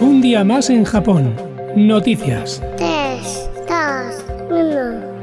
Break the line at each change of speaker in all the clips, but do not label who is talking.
Un día más en Japón. Noticias.
3, 2, 1.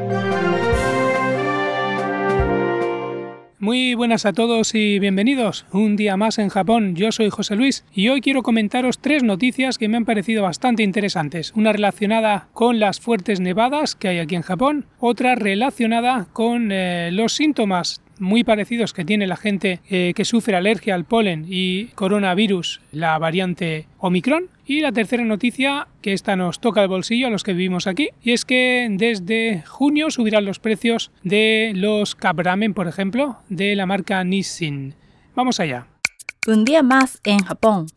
Muy buenas a todos y bienvenidos. Un día más en Japón. Yo soy José Luis y hoy quiero comentaros tres noticias que me han parecido bastante interesantes. Una relacionada con las fuertes nevadas que hay aquí en Japón, otra relacionada con eh, los síntomas muy parecidos que tiene la gente eh, que sufre alergia al polen y coronavirus, la variante Omicron. Y la tercera noticia, que esta nos toca el bolsillo a los que vivimos aquí, y es que desde junio subirán los precios de los Cabramen, por ejemplo, de la marca Nissin. Vamos allá.
Un día más en Japón.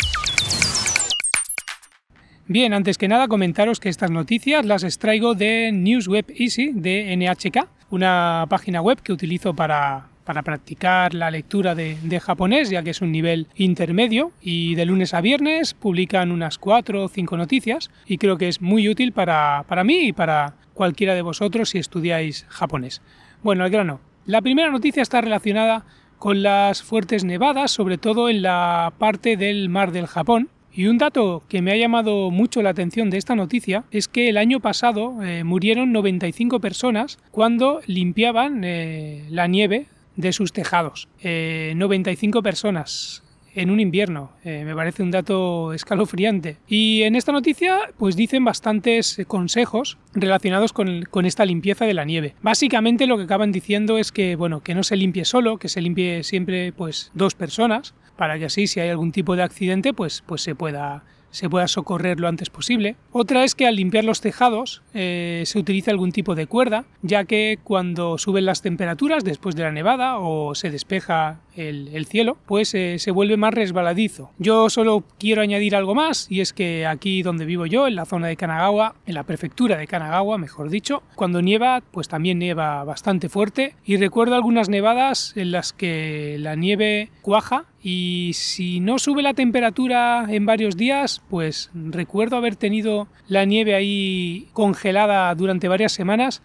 Bien, antes que nada comentaros que estas noticias las extraigo de NewsWeb Easy de NHK, una página web que utilizo para, para practicar la lectura de, de, japonés, ya que es un nivel intermedio, y de lunes a viernes publican unas cuatro o cinco noticias, y creo que es muy útil para, para mí y para cualquiera de vosotros si estudiáis japonés. Bueno, al grano. La primera noticia está relacionada con las fuertes nevadas, sobre todo en la parte del mar del Japón, y un dato que me ha llamado mucho la atención de esta noticia es que el año pasado eh, murieron 95 personas cuando limpiaban eh, la nieve de sus tejados. Eh, 95 personas en un invierno. Eh, me parece un dato escalofriante. Y en esta noticia pues dicen bastantes consejos relacionados con, con, esta limpieza de la nieve. Básicamente lo que acaban diciendo es que bueno, que no se limpie solo, que se limpie siempre pues dos personas para que así si hay algún tipo de accidente pues, pues se pueda se pueda socorrer lo antes posible. Otra es que al limpiar los tejados eh, se utiliza algún tipo de cuerda, ya que cuando suben las temperaturas después de la nevada o se despeja el, el cielo, pues eh, se vuelve más resbaladizo. Yo solo quiero añadir algo más, y es que aquí donde vivo yo, en la zona de Kanagawa, en la prefectura de Kanagawa, mejor dicho, cuando nieva, pues también nieva bastante fuerte, y recuerdo algunas nevadas en las que la nieve cuaja y si no sube la temperatura en varios días, pues recuerdo haber tenido la nieve ahí congelada durante varias semanas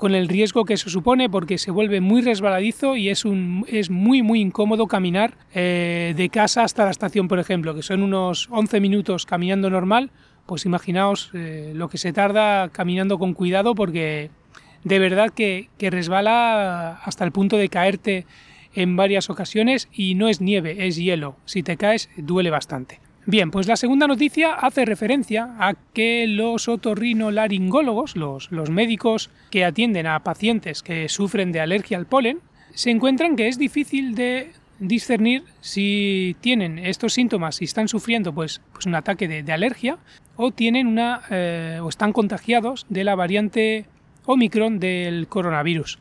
con el riesgo que eso supone porque se vuelve muy resbaladizo y es, un, es muy muy incómodo caminar eh, de casa hasta la estación por ejemplo que son unos 11 minutos caminando normal pues imaginaos eh, lo que se tarda caminando con cuidado porque de verdad que, que resbala hasta el punto de caerte en varias ocasiones y no es nieve, es hielo. Si te caes duele bastante. Bien, pues la segunda noticia hace referencia a que los otorrinolaringólogos, los, médicos que atienden a pacientes que sufren de alergia al polen, se encuentran que es difícil de discernir si tienen estos síntomas, si están sufriendo pues, pues un ataque de, alergia o tienen una eh, o están contagiados de la variante Omicron del coronavirus.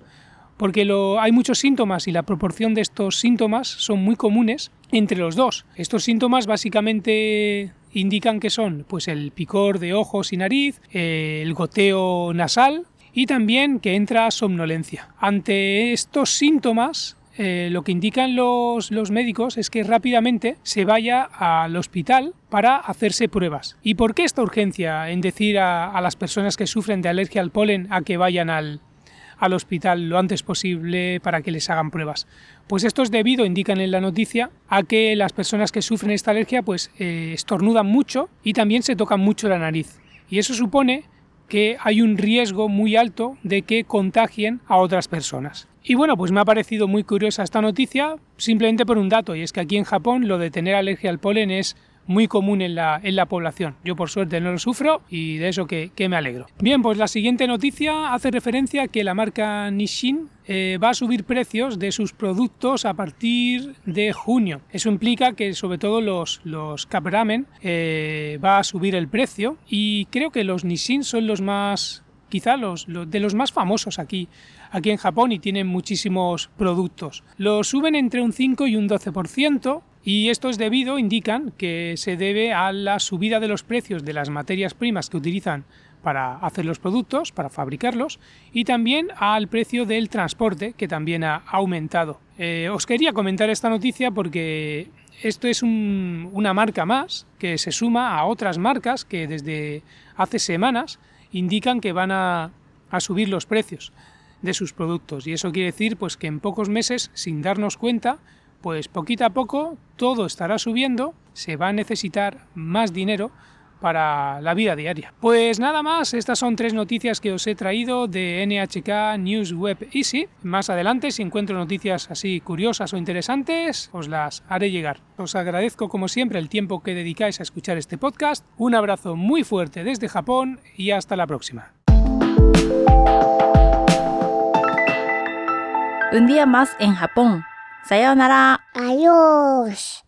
Porque hay muchos síntomas y la proporción de estos síntomas son muy comunes entre los dos. Estos síntomas básicamente indican que son pues el picor de ojos y nariz, el goteo nasal y también que entra somnolencia. Ante estos síntomas eh, lo que indican los, los, médicos es que rápidamente se vaya al hospital para hacerse pruebas. ¿Y por qué esta urgencia en decir a, a las personas que sufren de alergia al polen a que vayan al, al hospital lo antes posible para que les hagan pruebas. Pues esto es debido, indican en la noticia, a que las personas que sufren esta alergia pues eh, estornudan mucho y también se tocan mucho la nariz. Y eso supone que hay un riesgo muy alto de que contagien a otras personas. Y bueno, pues me ha parecido muy curiosa esta noticia simplemente por un dato, y es que aquí en Japón lo de tener alergia al polen es muy común en la, en la población. Yo por suerte no lo sufro y de eso que, me alegro. Bien, pues la siguiente noticia hace referencia a que la marca Nissin eh, va a subir precios de sus productos a partir de junio. Eso implica que sobre todo los, los Cup Ramen eh, va a subir el precio y creo que los Nissin son los más quizá los, de los más famosos aquí, aquí en Japón y tienen muchísimos productos. Los suben entre un 5 y un 12%, y esto es debido, indican, que se debe a la subida de los precios de las materias primas que utilizan para hacer los productos, para fabricarlos, y también al precio del transporte, que también ha aumentado. Eh, os quería comentar esta noticia porque esto es un, una marca más que se suma a otras marcas que desde hace semanas indican que van a, a subir los precios de sus productos. Y eso quiere decir pues, que en pocos meses, sin darnos cuenta, pues poquito a poco todo estará subiendo, se va a necesitar más dinero para la vida diaria. Pues nada más, estas son tres noticias que os he traído de NHK News Web Easy. Más adelante, si encuentro noticias así curiosas o interesantes, os las haré llegar. Os agradezco como siempre el tiempo que dedicáis a escuchar este podcast. Un abrazo muy fuerte desde Japón y hasta la próxima.
Un día más en Japón. さ
ようなら。あよーし。